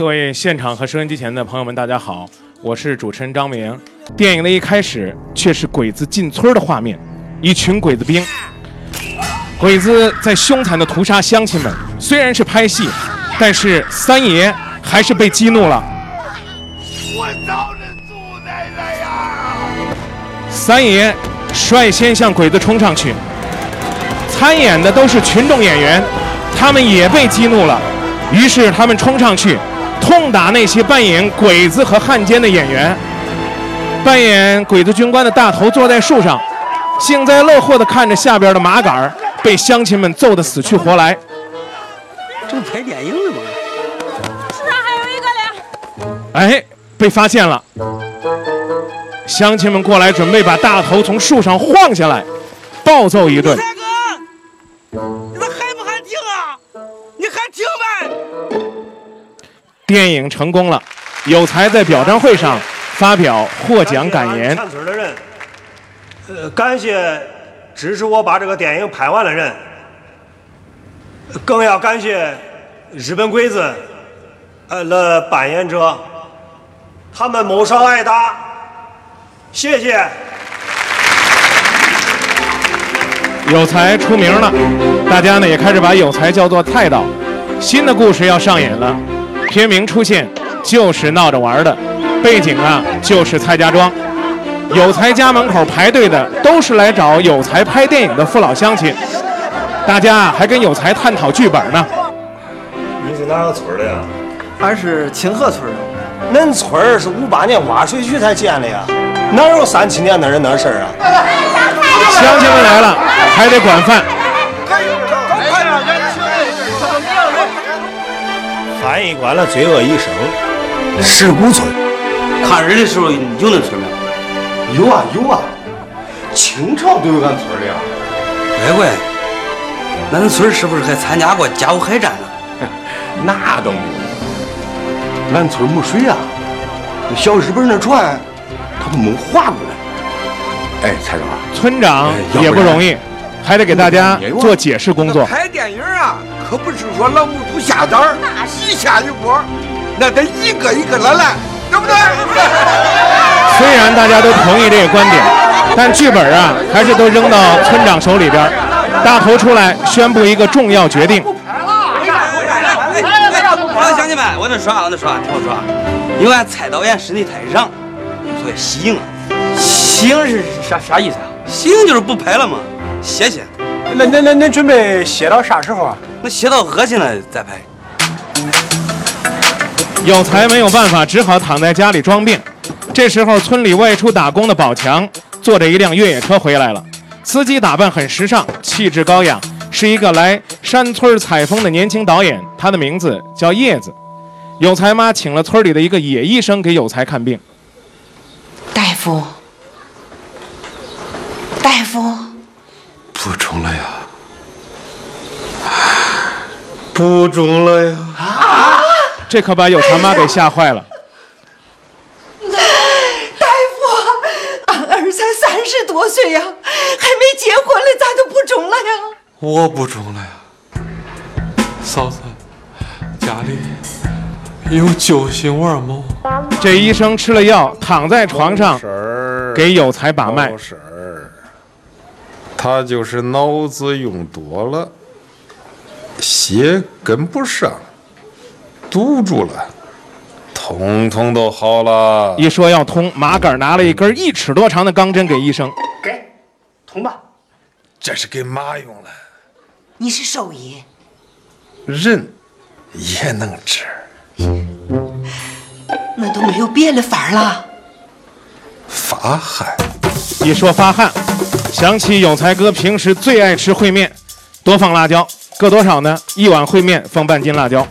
各位现场和收音机前的朋友们，大家好，我是主持人张明。电影的一开始却是鬼子进村的画面，一群鬼子兵，鬼子在凶残的屠杀乡亲们。虽然是拍戏，但是三爷还是被激怒了。我早就住在了呀！三爷率先向鬼子冲上去，参演的都是群众演员，他们也被激怒了，于是他们冲上去。痛打那些扮演鬼子和汉奸的演员，扮演鬼子军官的大头坐在树上，幸灾乐祸地看着下边的麻杆被乡亲们揍得死去活来。这不拍电影的吗？树上还有一个嘞！哎，被发现了！乡亲们过来准备把大头从树上晃下来，暴揍一顿。电影成功了，有才在表彰会上发表获奖感言。看村的人，呃，感谢支持我把这个电影拍完的人，更要感谢日本鬼子呃的扮演者，他们谋杀挨打，谢谢。有才出名了，大家呢也开始把有才叫做菜刀。新的故事要上演了。片名出现就是闹着玩的，背景啊就是蔡家庄，有才家门口排队的都是来找有才拍电影的父老乡亲，大家还跟有才探讨剧本呢。你是哪个村的呀？俺是清河村的。恁村是五八年挖水渠才建的呀，哪有三七年的人那事儿啊？乡亲们来了，还得管饭。翻译官了罪恶一生，石鼓村。抗日的时候有那村没有？有啊有啊，清朝都有俺村的呀。乖乖，那恁村是不是还参加过甲午海战呢？那都没有。俺村没水啊，小日本那船，他都没划过来。哎，蔡总，村长也不容易，还得给大家做解释工作。拍电影啊。可不是说老母猪下蛋儿，一下一锅，那得一个一个的来，对不对？虽然大家都同意这个观点，但剧本啊，还是都扔到村长手里边。大头出来宣布一个重要决定。乡亲们，我跟你说，我跟你说，听我说，因为俺蔡导演身体太瓤，所以息影了。息影是啥啥意思啊？息影就是不拍了嘛，歇歇。那那那，那准备歇到啥时候啊？那歇到恶心了再拍。有才没有办法，只好躺在家里装病。这时候，村里外出打工的宝强坐着一辆越野车回来了。司机打扮很时尚，气质高雅，是一个来山村采风的年轻导演。他的名字叫叶子。有才妈请了村里的一个野医生给有才看病。大夫，大夫，不中了呀。不中了呀！啊！这可把有才妈给吓坏了。大夫，俺儿才三十多岁呀，还没结婚嘞，咋就不中了呀？我不中了呀，嫂子，家里有救心丸吗？这医生吃了药，躺在床上给有才把脉。他就是脑子用多了。血跟不上，堵住了，通通都好了。一说要通，麻杆拿了一根一尺多长的钢针给医生，给，通吧。这是给马用的。你是兽医，人也能治。那都没有别的法了。法汗。一说发汗，想起有才哥平时最爱吃烩面，多放辣椒。搁多少呢？一碗烩面放半斤辣椒，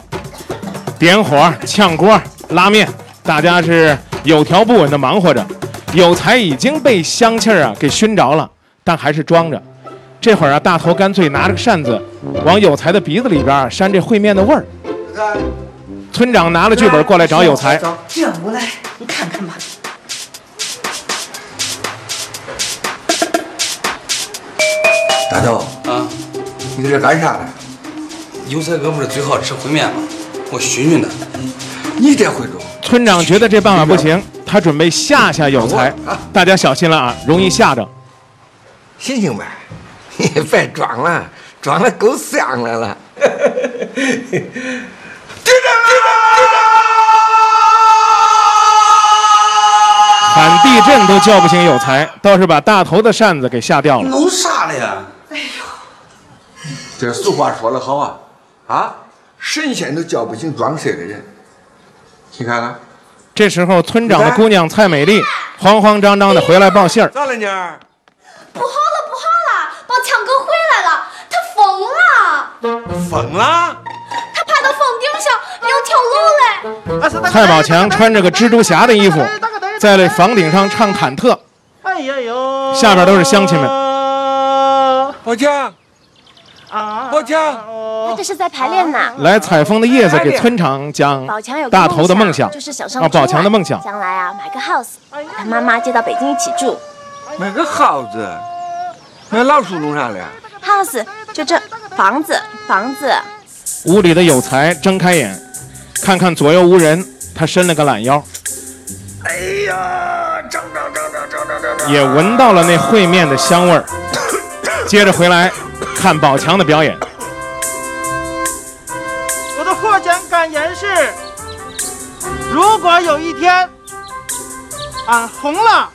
点火炝锅拉面，大家是有条不紊的忙活着。有才已经被香气儿啊给熏着了，但还是装着。这会儿啊，大头干脆拿着个扇子往有才的鼻子里边扇这烩面的味儿。村长拿了剧本过来找有才，这过来，你看看吧。大头啊，你在这干啥呢？有才哥不是最好吃烩面吗？我熏熏他，你这会中。村长觉得这办法不行，他准备吓吓有才。大家小心了啊，容易吓着。醒醒呗，别装了，装的够像来了。喊地震都叫不醒有才，倒是把大头的扇子给吓掉了。弄啥了呀？这俗话说得好啊，啊，神仙都叫不醒装睡的人。你看看，这时候，村长的姑娘蔡美丽慌慌张张的回来报信儿。咋了妮儿？不好了，不好了！宝强哥回来了，他疯了，疯了？他爬到房顶上要跳楼嘞！蔡宝强穿着个蜘蛛侠的衣服，在那房顶上唱忐忑，哎呀呦！下边都是乡亲们。宝强，啊宝强，他这是在排练呢。来采风的叶子给村长讲，宝强有大头的梦想，就是想上宝强的梦想，将来啊买个 house，把妈妈接到北京一起住。买个 house，老鼠弄啥了？house 就这房子，房子。屋里的有才睁开眼，看看左右无人，他伸了个懒腰。哎呀，也闻到了那烩面的香味儿，接着回来。看宝强的表演。我的获奖感言是：如果有一天俺红了，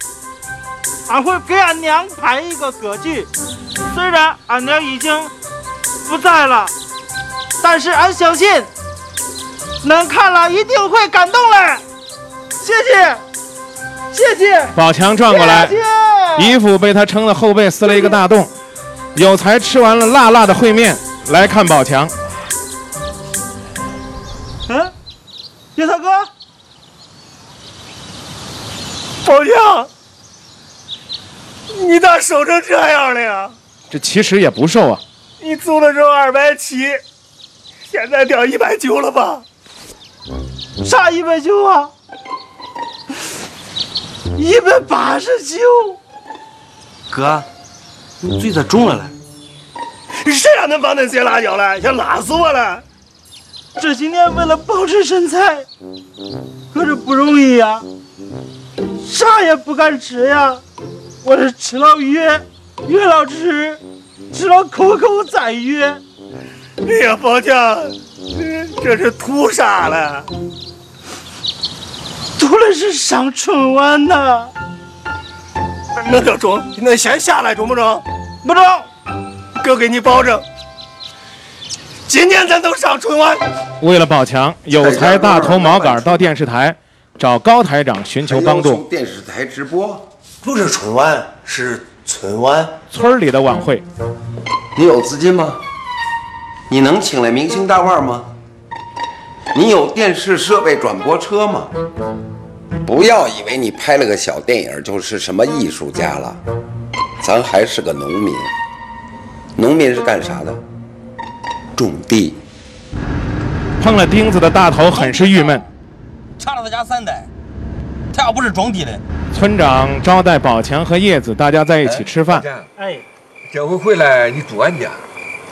俺会给俺娘排一个歌剧。虽然俺娘已经不在了，但是俺相信，能看了一定会感动嘞。谢谢，谢谢。宝强转过来谢，谢衣服被他撑的后背撕了一个大洞。有才吃完了辣辣的烩面，来看宝强。嗯，叶大哥，宝强，你咋瘦成这样了呀？这其实也不瘦啊，你走的时候二百七，现在掉一百九了吧？啥一百九啊？一百八十九。哥，你嘴咋肿了嘞？谁让恁放那些辣椒了？想辣死我了！这几年为了保持身材，可是不容易呀，啥也不敢吃呀。我是吃了越，越老吃，吃了口口再越。哎呀，宝强，这是图啥了？图的是上春晚呐。那就中，那先下来中不中？不中。哥给你保证，今年咱都上春晚。为了宝强，有才大头毛杆到电视台找高台长寻求帮助。电视台直播，不是春晚，是春晚。村里的晚会，你有资金吗？你能请来明星大腕吗？你有电视设备转播车吗？不要以为你拍了个小电影就是什么艺术家了，咱还是个农民。农民是干啥的？种地。碰了钉子的大头很是郁闷。掐了他家三代，他要不是种地的，村长招待宝强和叶子，大家在一起吃饭。哎，这回回来你住俺家，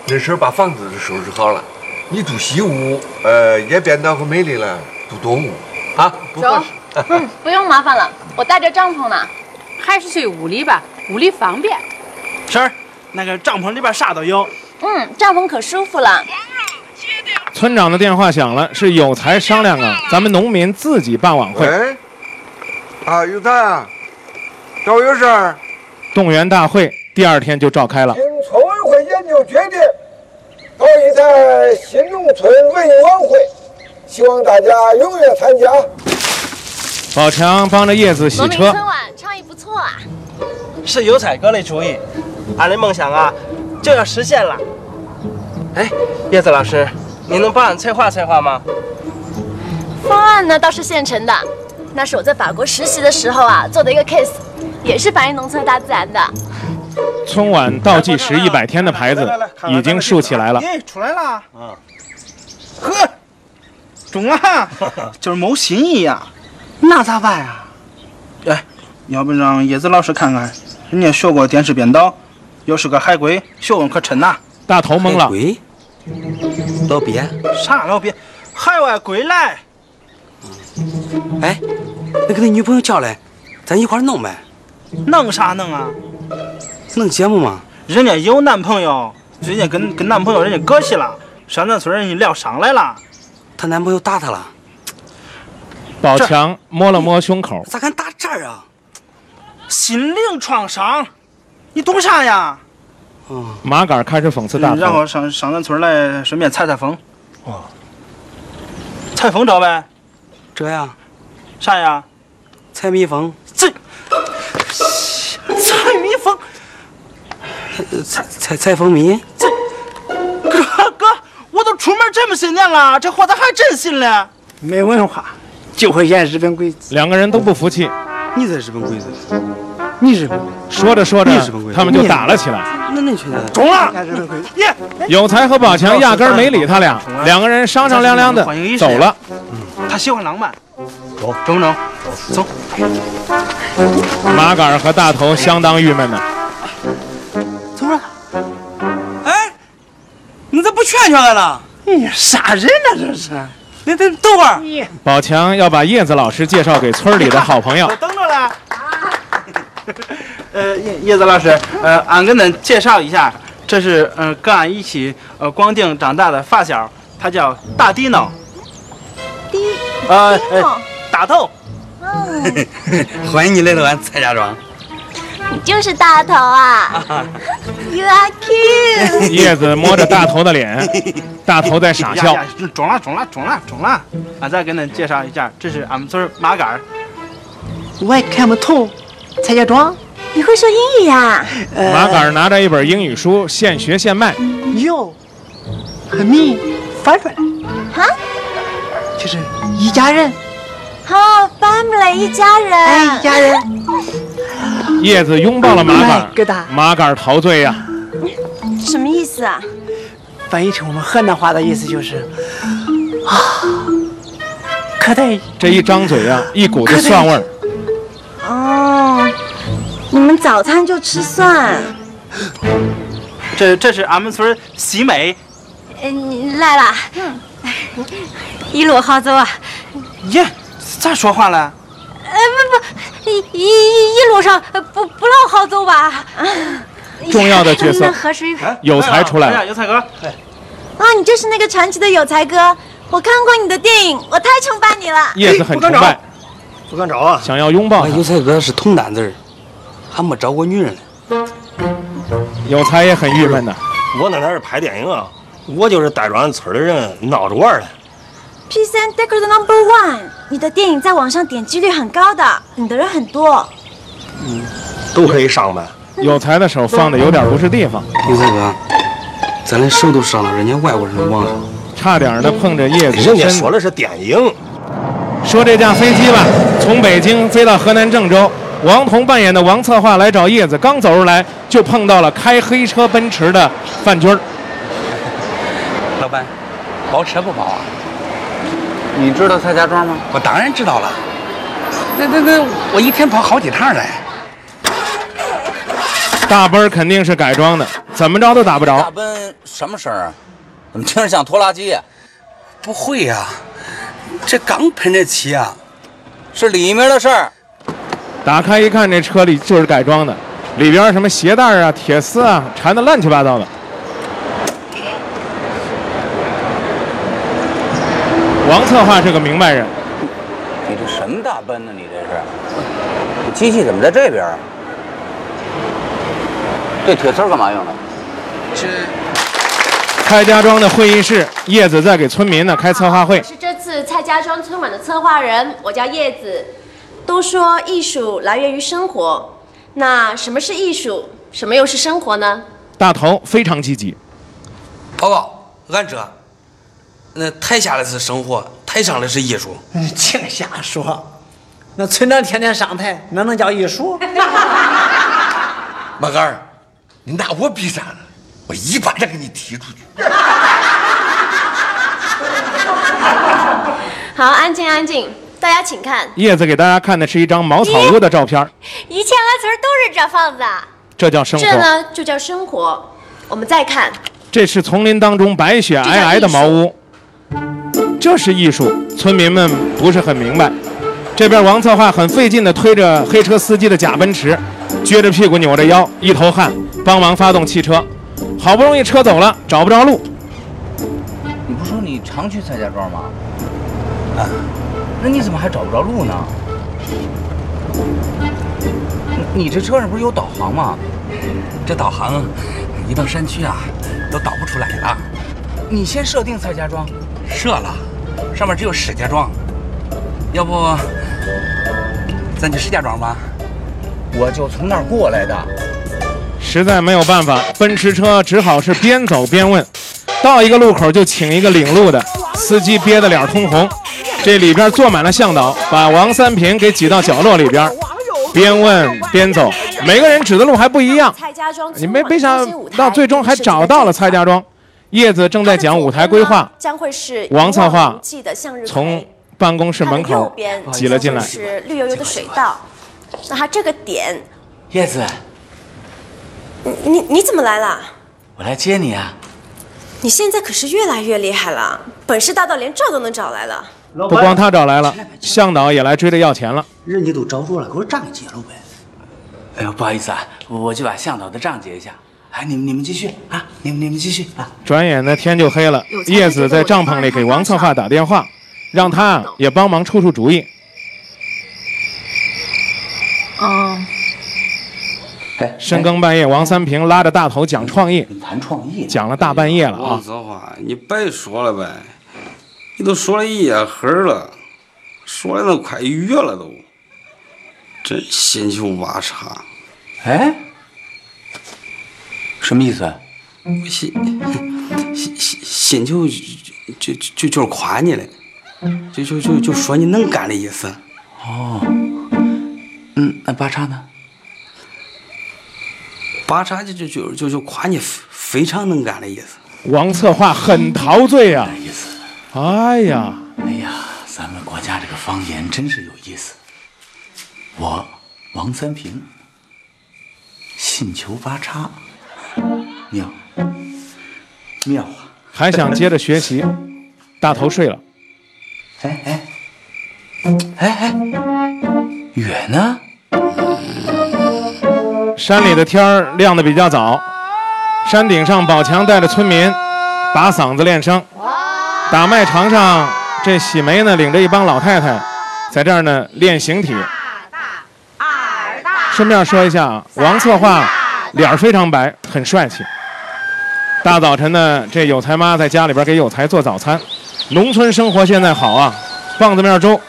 那时候把房子收拾好了，你住西屋，呃，也变暖和美丽了，住东屋，啊，不合适。嗯，不用麻烦了，我带着帐篷呢。还是去屋里吧，屋里方便。婶儿，那个帐篷里边啥都有。嗯，帐篷可舒服了。村长的电话响了，是有才商量啊，咱们农民自己办晚会。喂，啊，有才啊，找我有事儿。动员大会第二天就召开了。经村委会研究决定，搞一在新农村文艺晚会，希望大家踊跃参加。宝强帮着叶子洗车。是油彩哥的主意，俺的梦想啊就要实现了。哎，叶子老师，你能帮俺策划策划吗？方案呢倒是现成的，那是我在法国实习的时候啊做的一个 case，也是反映农村大自然的。春晚倒计时一百天的牌子已经竖起来了。哎，出来了。嗯。呵，中啊，就是没新意呀。那咋办呀？哎，要不让叶子老师看看，人家学过电视编导，又是个海归，学问可深呐。大头懵了。归？老鳖？啥老鳖？海外归来。哎，那给你女朋友叫来，咱一块弄呗。弄啥弄啊？弄节目嘛。人家有男朋友，人家跟跟男朋友人家搁起了，上咱村人家疗伤来了。她男朋友打她了。宝强摸了摸胸口，咋敢打这儿啊？心灵创伤，你懂啥呀？嗯。马杆开始讽刺大头，然后上上咱村来，顺便采采风。哦。采风着呗？这呀？啥呀？采蜜蜂。这。采蜜蜂。采采采蜂蜜。这。哥哥，我都出门这么些年了，这话咋还真信了？没文化。就会演日本鬼子，两个人都不服气。你才日本鬼子，你日本。说着说着，他们就打了起来。那你去哪？中了！耶！有才和宝强压根没理他俩，两个人商商量量的走了。他喜欢浪漫，走，中不中？走。马杆和大头相当郁闷呢。怎么了？哎，你咋不劝劝俺呢？哎呀，杀人呢这是！你等等会儿，宝强要把叶子老师介绍给村里的好朋友。我等着了。呃，叶叶子老师，呃，俺跟恁介绍一下，这是嗯跟俺一起呃光腚长大的发小，他叫大迪诺。迪。呃呃，大头。欢迎你来到俺蔡家庄。你就是大头啊！You are cute。叶子摸着大头的脸，大头在傻笑。中了，中了，中了，中了！俺再给恁介绍一下，这是俺们村麻杆。我也看不懂，蔡家庄。你会说英语呀？麻杆拿着一本英语书，现学现卖。有，和你翻出来。哈？就是一家人。好，family 一家人。哎，一家人。叶子拥抱了麻杆，麻杆陶醉呀。什么意思啊？翻译成我们河南话的意思就是 啊，可得。这一张嘴啊，一股子蒜味儿。哦，你们早餐就吃蒜？这这是俺们村喜美。嗯，来了。一路好走啊。耶，咋说话了？呃不不，一一一路上不不老好走吧？重要的角色。有才出来了，有才哥。啊，你就是那个传奇的有才哥，我看过你的电影，我太崇拜你了。叶子很崇拜，不敢找啊，想要拥抱。有才哥是铜蛋子，还没找过女人呢。有才也很郁闷呢。我那哪是拍电影啊，我就是带着俺村的人闹着玩的。Peace and Decor Number One，你的电影在网上点击率很高的，你的人很多。嗯，都可以上呗。有才的手放的有点不是地方。有才哥，咱连手都上了人家外国人的网上，差点的碰着叶子。人家说的是电影。说这架飞机吧，从北京飞到河南郑州，王彤扮演的王策划来找叶子，刚走出来就碰到了开黑车奔驰的范军儿。老板，包车不包啊？你知道蔡家庄吗？我当然知道了。那那那，我一天跑好几趟来。大奔肯定是改装的，怎么着都打不着。大奔什么声啊？怎么听着像拖拉机？不会呀，这刚喷这漆啊，是里面的事儿。打开一看，这车里就是改装的，里边什么鞋带啊、铁丝啊，缠的乱七八糟的。王策划是个明白人。你这什么大奔呢？你这是？机器怎么在这边啊？这铁丝干嘛用的？是蔡家庄的会议室，叶子在给村民呢开策划会。是这次蔡家庄春晚的策划人，我叫叶子。都说艺术来源于生活，那什么是艺术？什么又是生活呢？大头非常积极。报告，俺这。那台下的是生活，台上的是艺术。你 净瞎说！那村长天天上台，那能叫艺术？马杆儿，你拿我比啥呢？我一巴掌给你踢出去！好，安静安静，大家请看。叶子给大家看的是一张茅草屋的照片。以前俺村都是这房子。这叫生活。这呢就叫生活。我们再看。这是丛林当中白雪皑皑的茅屋。这是艺术，村民们不是很明白。这边王策划很费劲地推着黑车司机的假奔驰，撅着屁股扭着腰，一头汗，帮忙发动汽车。好不容易车走了，找不着路，你不说你常去蔡家庄吗？啊，那你怎么还找不着路呢？你这车上不是有导航吗？这导航一到山区啊，都导不出来了。你先设定蔡家庄，设了，上面只有石家庄。要不，咱去石家庄吧？我就从那儿过来的。实在没有办法，奔驰车只好是边走边问。到一个路口就请一个领路的司机，憋得脸通红。这里边坐满了向导，把王三平给挤到角落里边，边问边走，每个人指的路还不一样。你没没想到最终还找到了蔡家庄。叶子正在讲舞台规划，将会是王策划从办公室门口挤了进来，是绿油油的水道。那他这个点，叶子，你你你怎么来了？我来接你啊！你现在可是越来越厉害了，本事大到连赵都能找来了。不光他找来了，向导也来追着要钱了。人家都找着了，给我账结了呗。哎呦，不好意思啊，我去把向导的账结一下。哎，你们你们继续啊，你们你们继续啊。转眼呢，天就黑了。叶子在帐篷里给王策划打电话，让他也帮忙出出主意。嗯。哎，深更半夜，王三平拉着大头讲创意，谈创意，讲了大半夜了啊。王策划，你白说了呗，你都说了一夜黑了，说的都快一月了都，真心求八叉。哎。什么意思？心心心心就就就就是夸你嘞，就就就就说你能干的意思。哦，嗯，那八叉呢？八叉就就就就就夸你非常能干的意思。王策划很陶醉啊。意思。哎呀，哎呀，咱们国家这个方言真是有意思。我王三平，信求八叉。妙，妙啊！还想接着学习，大头睡了。哎哎，哎哎，远呢？山里的天儿亮得比较早，山顶上宝强带着村民把嗓子练声。打麦场上，这喜梅呢领着一帮老太太在这儿呢练形体。顺便说一下，王策划脸儿非常白，很帅气。大早晨呢，这有才妈在家里边给有才做早餐。农村生活现在好啊，棒子面粥。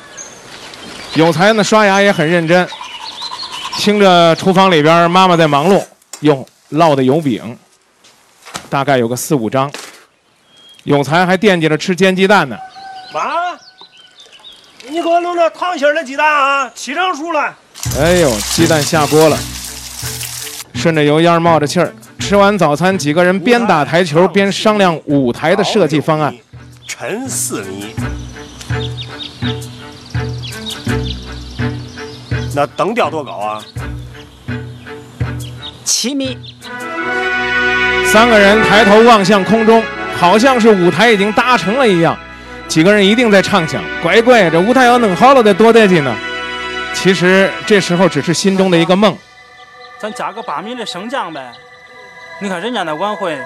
有才呢刷牙也很认真，听着厨房里边妈妈在忙碌，哟，烙的油饼，大概有个四五张。有才还惦记着吃煎鸡蛋呢。妈，你给我弄点烫心的鸡蛋啊，七成熟了。哎呦，鸡蛋下锅了，顺着油烟冒着气儿。吃完早餐，几个人边打台球边商量舞台的设计方案。陈四米，那灯吊多高啊？七米。三个人抬头望向空中，好像是舞台已经搭成了一样。几个人一定在畅想：乖乖，这舞台要弄好了得多得劲呢。其实这时候只是心中的一个梦。咱加个八米的升降呗。你看人家那晚会，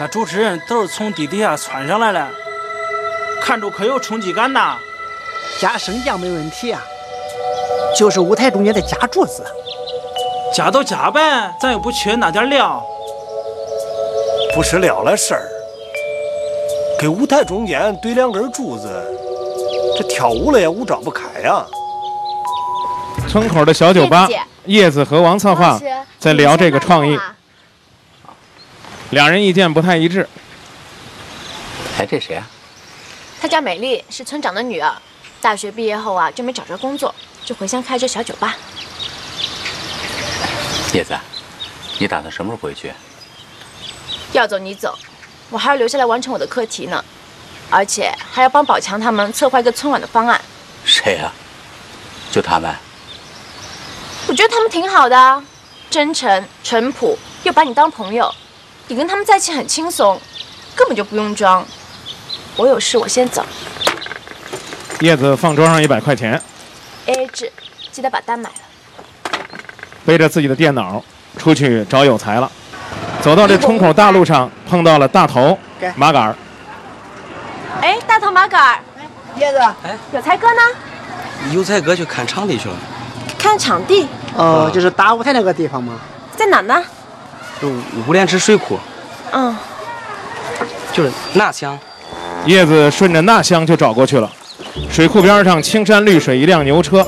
那主持人都是从地底下窜上来的，看着可有冲击感呐。加升降没问题啊，就是舞台中间得加柱子。加都加呗，咱又不缺那点料。不是料的事儿，给舞台中间怼两根柱子，这跳舞了也舞照不开呀。村口的小酒吧，叶子和王策划在聊这个创意。两人意见不太一致。哎，这谁啊？她叫美丽，是村长的女儿。大学毕业后啊，就没找着工作，就回乡开着小酒吧。叶子，你打算什么时候回去？要走你走，我还要留下来完成我的课题呢，而且还要帮宝强他们策划一个春晚的方案。谁啊？就他们？我觉得他们挺好的，真诚、淳朴，又把你当朋友。你跟他们在一起很轻松，根本就不用装。我有事，我先走。叶子放桌上一百块钱，，AA 制，记得把单买了。背着自己的电脑出去找有才了。走到这冲口大路上，碰到了大头马杆儿。哎，大头马杆儿，叶子，哎，有才哥呢？有才哥去看场地去了。看场地？哦，就是打舞台那个地方吗？在哪呢？就五莲池水库，嗯，就是那乡。叶子顺着那乡就找过去了。水库边上青山绿水，一辆牛车，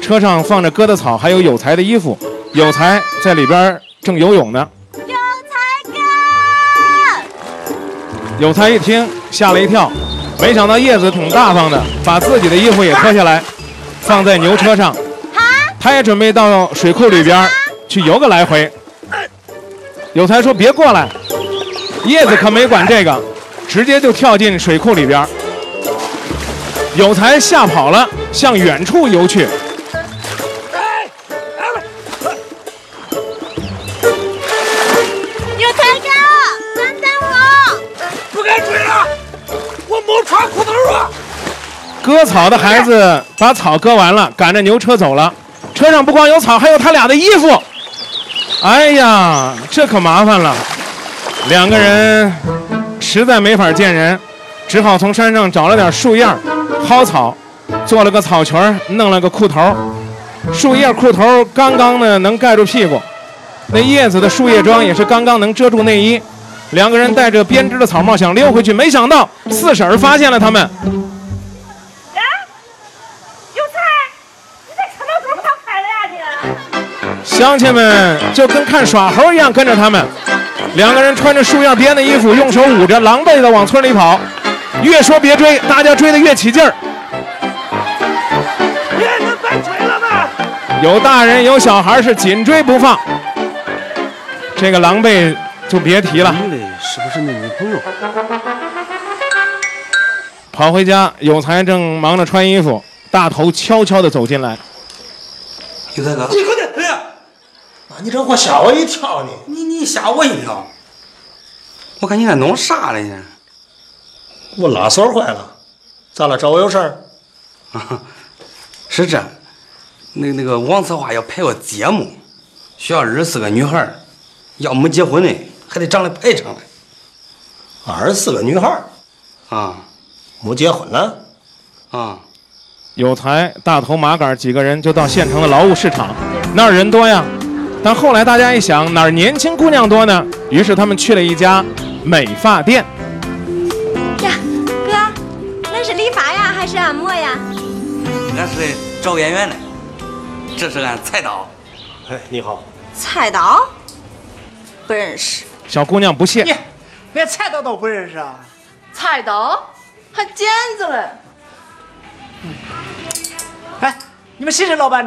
车上放着割的草，还有有才的衣服。有才在里边正游泳呢。有才哥！有才一听吓了一跳，没想到叶子挺大方的，把自己的衣服也脱下来，放在牛车上。他也准备到水库里边去游个来回。有才说：“别过来！”叶子可没管这个，直接就跳进水库里边。有才吓跑了，向远处游去。有才哥，等等我！不该追了，我没穿裤头啊！割草的孩子把草割完了，赶着牛车走了。车上不光有草，还有他俩的衣服。哎呀，这可麻烦了。两个人实在没法见人，只好从山上找了点树叶，薅草，做了个草裙，弄了个裤头。树叶裤头刚刚呢能盖住屁股，那叶子的树叶装也是刚刚能遮住内衣。两个人戴着编织的草帽想溜回去，没想到四婶儿发现了他们。乡亲们就跟看耍猴一样跟着他们，两个人穿着树叶编的衣服，用手捂着，狼狈的往村里跑。越说别追，大家追得越起劲儿。别人别追了吧！有大人有小孩是紧追不放，这个狼狈就别提了。是不是你女朋友？跑回家，有才正忙着穿衣服，大头悄悄地走进来。有才哥，你快点！你这货吓我一跳呢！你你吓我一跳，我看你在弄啥呢？你我拉锁坏了，咋了？找我有事儿？啊 是这，那那个王策划要拍个节目，需要二十四个女孩儿，要没结婚的还得长得排场嘞。二十四个女孩儿啊，没结婚了？啊，有才、大头、马杆几个人就到县城的劳务市场，那儿人多呀。但后来大家一想，哪儿年轻姑娘多呢？于是他们去了一家美发店。呀，哥，那是理发呀还是按摩呀？俺是找演员的，这是俺菜刀。哎，你好。菜刀？不认识。小姑娘不屑。连菜刀都不认识啊？菜刀还剪子嘞？哎，你们谁是老板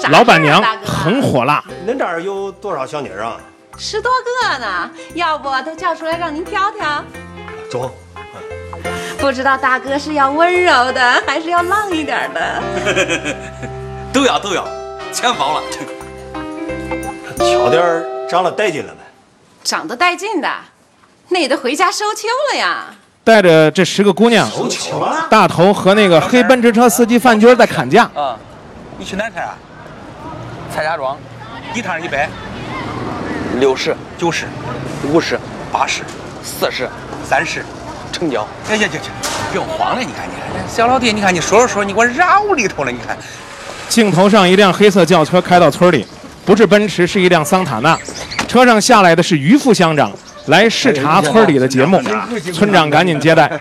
长？老板娘很火辣。恁这儿有多少小妮儿啊？十多个呢，要不都叫出来让您挑挑？中。不知道大哥是要温柔的，还是要浪一点的？都要都要，全包了。挑点儿长得带劲了呗？长得带劲的，那得回家收秋了呀。带着这十个姑娘，大头和那个黑奔驰车司机范军在砍价。啊，你去哪开啊？蔡家庄，一趟一百，六十、九十、五十、八十、四十、三十，成交。哎呀呀呀，不用慌了，你看你看，小老弟，你看你说着说着，你给我绕里头了，你看。镜头上一辆黑色轿车开到村里，不是奔驰，是一辆桑塔纳。车上下来的是于副乡长，来视察村里的节目。村长赶紧接待。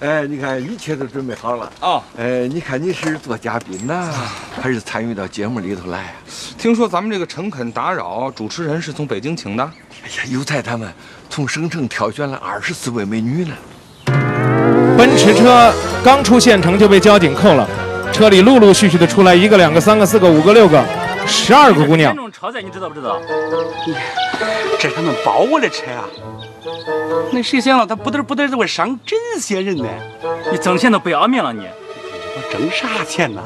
哎，你看一切都准备好了啊。哎，你看你是做嘉宾呢，还是参与到节目里头来呀？听说咱们这个诚恳打扰主持人是从北京请的。哎呀，有才他们从省城挑选了二十四位美女呢。奔驰车刚出县城就被交警扣了，车里陆陆续续的出来一个、两个、三个、四个、五个、六个，十二个姑娘。这种超载你知道不知道？这是他们包我的车啊！那谁想到他不得不得这会伤这些人呢？你挣钱都不要命了你！我挣啥钱呢？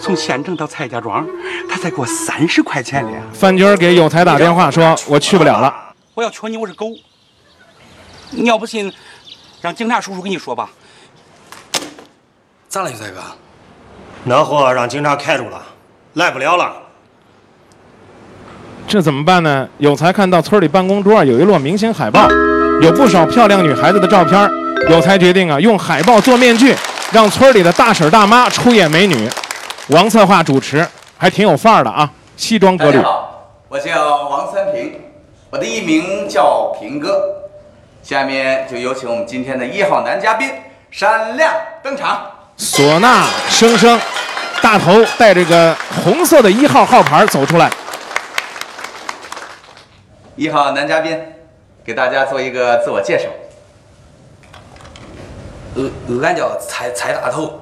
从县城到蔡家庄，他才给我三十块钱呢。范军给有才打电话说：“我去不了了。”我要缺你，我是狗。你要不信，让警察叔叔跟你说吧。咋了，有才哥？那货让警察开住了，来不了了。这怎么办呢？有才看到村里办公桌有一摞明星海报，有不少漂亮女孩子的照片。有才决定啊，用海报做面具，让村里的大婶大妈出演美女。王策划主持，还挺有范儿的啊，西装革履。大家好，我叫王三平，我的艺名叫平哥。下面就有请我们今天的一号男嘉宾闪亮登场。唢呐声声，大头带着个红色的一号号牌走出来。一号男嘉宾，给大家做一个自我介绍。呃，俺叫蔡蔡大头，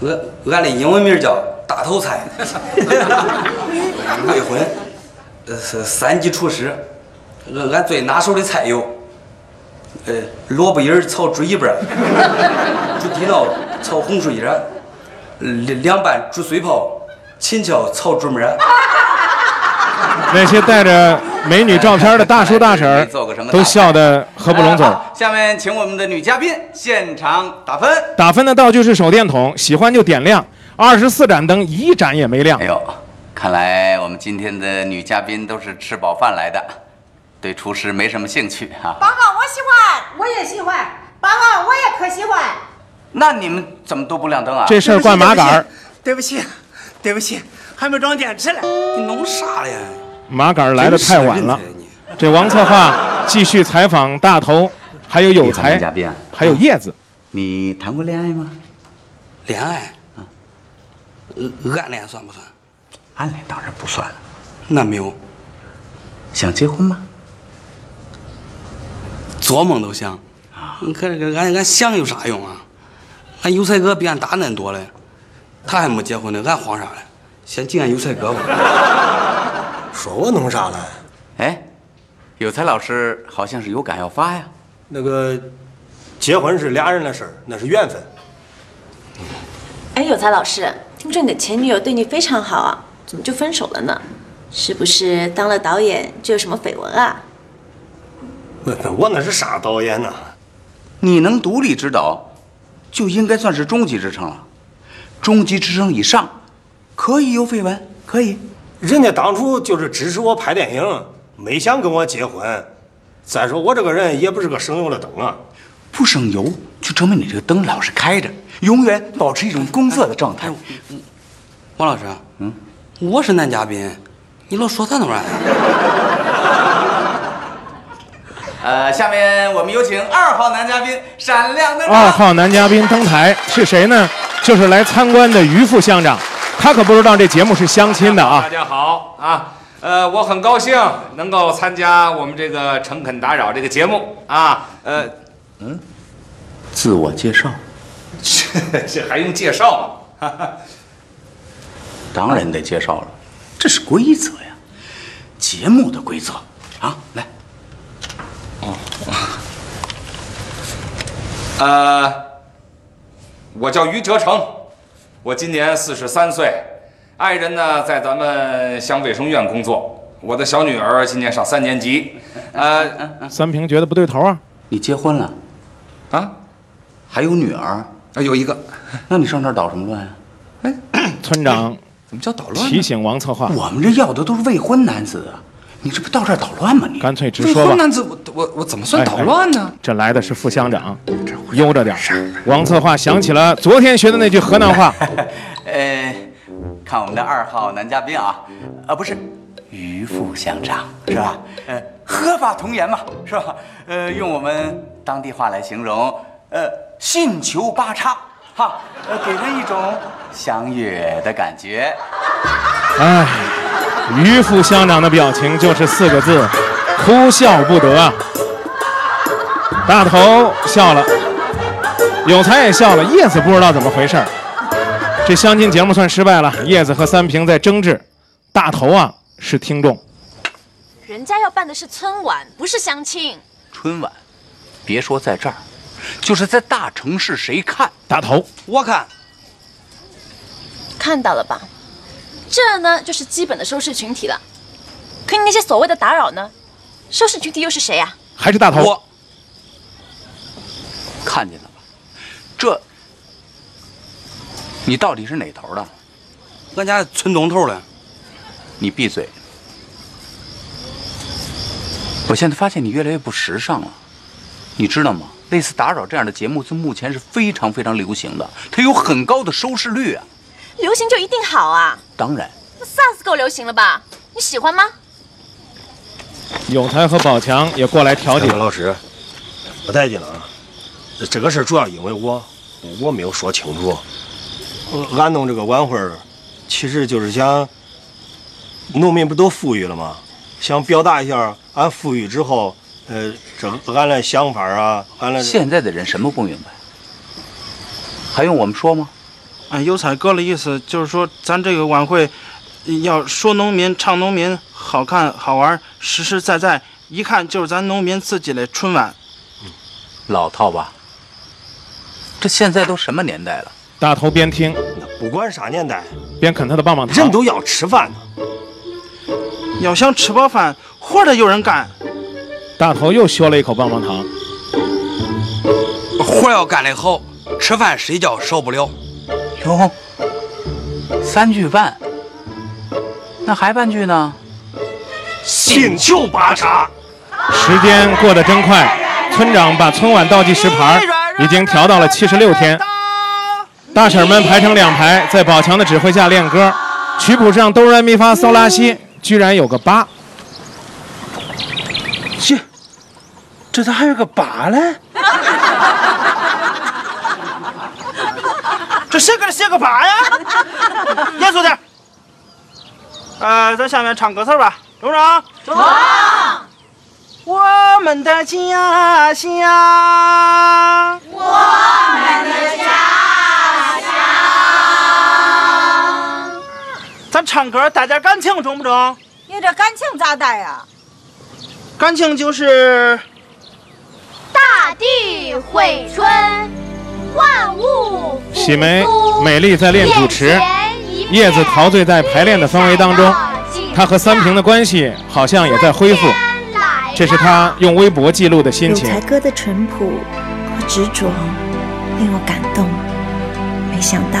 俺俺的英文名叫大头菜，未婚，呃是三级厨师。俺俺最拿手的菜有，呃萝卜缨炒猪尾巴，猪蹄脑炒红薯叶，凉凉拌猪碎泡，秦桥炒猪面。那些带着美女照片的大叔大婶儿 都笑得合不拢嘴儿。下面请我们的女嘉宾现场打分。打分的道具是手电筒，喜欢就点亮。二十四盏灯，一盏也没亮。哎呦，看来我们今天的女嘉宾都是吃饱饭来的，对厨师没什么兴趣啊。爸爸，我喜欢，我也喜欢。爸爸，我也可喜欢。那你们怎么都不亮灯啊？这事儿怪马杆儿。对不起，对不起，还没装电池嘞。你弄啥了呀？马杆儿来的太晚了。这王策划继续采访大头，还有有才，还有叶子。你谈过恋爱吗？恋爱？呃，暗恋算不算？暗恋当然不算了。那没有。想结婚吗？做梦都想。可是俺俺想有啥用啊？俺油菜哥比俺大恁多嘞，他还没结婚呢，俺慌啥嘞？先敬俺油菜哥吧。说我弄啥了？哎，有才老师好像是有感要发呀。那个，结婚是俩人的事儿，那是缘分。哎，有才老师，听说你的前女友对你非常好啊，怎么就分手了呢？是不是当了导演就有什么绯闻啊？我我那是啥导演呢？你能独立指导，就应该算是中级职称了。中级职称以上，可以有绯闻，可以。人家当初就是支持我拍电影，没想跟我结婚。再说我这个人也不是个省油的灯啊，不省油就证明你这个灯老是开着，永远保持一种工作的状态。王老师，嗯，我是男嘉宾，你老说他那玩意呃，下面我们有请二号男嘉宾闪亮登场。二号男嘉宾登台是谁呢？就是来参观的于副乡长，他可不知道这节目是相亲的啊。大家好啊，呃，我很高兴能够参加我们这个《诚恳打扰》这个节目啊。呃，嗯，自我介绍，这 这还用介绍吗？当然得介绍了，这是规则呀，节目的规则啊。来，哦，呃，我叫于哲成，我今年四十三岁，爱人呢在咱们乡卫生院工作，我的小女儿今年上三年级。呃，三平觉得不对头啊，你结婚了啊？还有女儿？啊，有一个。那你上这儿捣什么乱呀？哎村长怎么叫捣乱？提醒王策划，我们这要的都是未婚男子啊，你这不到这儿捣乱吗？你干脆直说吧。未婚男子，我我我怎么算捣乱呢？这来的是副乡长，悠着点。王策划想起了昨天学的那句河南话。呃，看我们的二号男嘉宾啊，啊不是，于副乡长是吧？呃，合法童颜嘛，是吧？呃，用我们当地话来形容，呃，信求八叉，哈，呃，给人一种相约的感觉。哎，于副乡长的表情就是四个字：哭笑不得。大头笑了，有才也笑了，叶子不知道怎么回事儿这相亲节目算失败了，叶子和三平在争执，大头啊是听众。人家要办的是春晚，不是相亲。春晚，别说在这儿，就是在大城市，谁看？大头，我看。看到了吧？这呢就是基本的收视群体了。可你那些所谓的打扰呢？收视群体又是谁呀、还是大头。我看见了吧？这你到底是哪头的？俺家村东头的。你闭嘴！我现在发现你越来越不时尚了，你知道吗？类似打扰这样的节目，在目前是非常非常流行的，它有很高的收视率啊。流行就一定好啊？当然。那 SARS 够流行了吧？你喜欢吗？永才和宝强也过来调解。老师，不带劲了啊！这个事主要因为我，我没有说清楚。俺弄这个晚会其实就是想，农民不都富裕了吗？想表达一下俺富裕之后，呃，这俺的想法啊，俺的。现在的人什么不明白？还用我们说吗？俺有彩哥的意思就是说，咱这个晚会要说农民、唱农民，好看、好玩、实实在在，一看就是咱农民自己的春晚。老套吧？这现在都什么年代了？大头边听，不管啥年代，边啃他的棒棒糖。人都要吃饭呢，要想吃饱饭，活得有人干。大头又削了一口棒棒糖。活要干得好，吃饭睡觉少不了。哟，三句半，那还半句呢？星球八叉。时间过得真快，村长把春晚倒计时牌已经调到了七十六天。大婶们排成两排，在宝强的指挥下练歌，曲谱上哆来咪发嗦拉西居然有个八。这，这咋还有个疤嘞？这谁给他写个疤呀？严肃点。呃，咱下面唱歌词吧，中不中？中。我们的家乡，我们的家乡。咱唱歌带点感情，中不中？你这感情咋带呀？感情就是大地回春，万物喜梅美丽在练主持，叶子陶醉在排练的氛围当中，她和三平的关系好像也在恢复。这是他用微博记录的心情。有才哥的淳朴和执着令我感动，没想到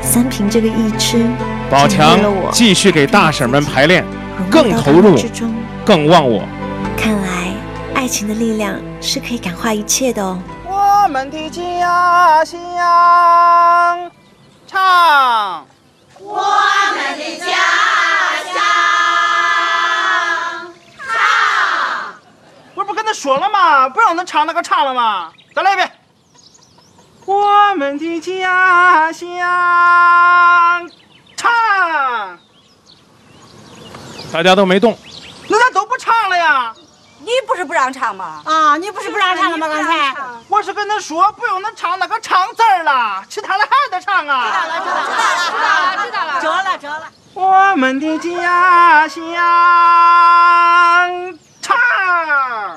三平这个义痴，宝强继续给大婶们排练，更投入，更忘我。看来爱情的力量是可以感化一切的哦。我们的家乡，唱。我们的家乡唱。我不跟他说了吗？不让他唱那个唱了吗？再来一遍。我们的家乡，唱。大家都没动。那咱都不唱了呀？你不是不让唱吗？啊，你不是不让唱了吗？刚才我是跟他说不用他唱那个唱字儿了，其他的还得唱啊。知道了，知道了，知道了，知道了，折了，折了。我们的家乡。唱啊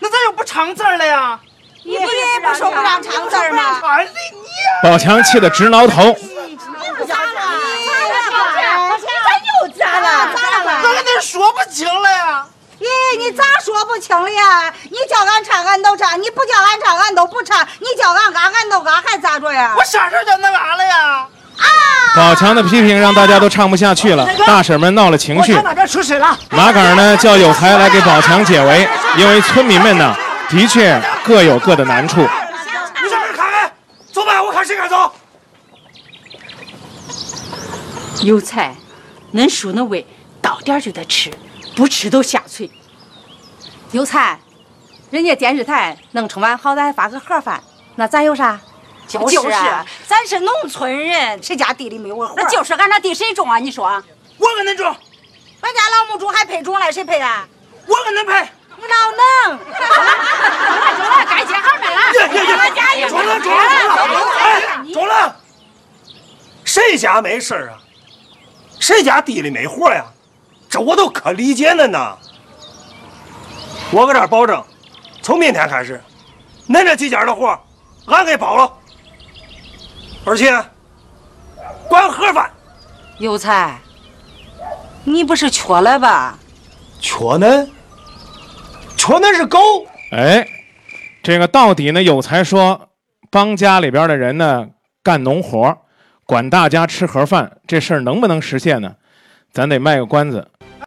那咋又不唱字儿了呀？你不也不说不让唱字儿吗？哎宝强气得直挠头。你咋了？你这又咋了？咋了？咋跟你说不清了呀？咦，你咋说不清了呀？你叫俺唱，俺都唱；你不叫俺唱，俺都不唱。你叫俺嘎，俺都嘎，还咋着呀？我啥时候叫恁嘎了呀？啊！宝强的批评让大家都唱不下去了，大婶们闹了情绪。这出事了。马杆呢叫有才来给宝强解围，因为村民们呢的确各有各的难处。你上这看看，走吧，我看谁敢走。有才，恁叔那胃到点就得吃，不吃都下垂。有才，人家电视台弄春晚，好歹还发个盒饭，那咱有啥？就是啊，咱是农村人，谁家地里没有活？那就是俺那地谁种啊？你说？我跟恁种。俺家老母猪还配种嘞，谁配啊？我跟恁配。你老能。中了中了，该接行的了。耶耶耶！中了中了中了！哎，中了。谁家没事啊？谁家地里没活呀？这我都可理解恁呢。我搁这儿保证，从明天开始，恁这几家的活。俺给包了，而且管盒饭。有才，你不是缺了吧？缺恁？缺恁是狗。哎，这个到底呢？有才说帮家里边的人呢干农活，管大家吃盒饭，这事儿能不能实现呢？咱得卖个关子。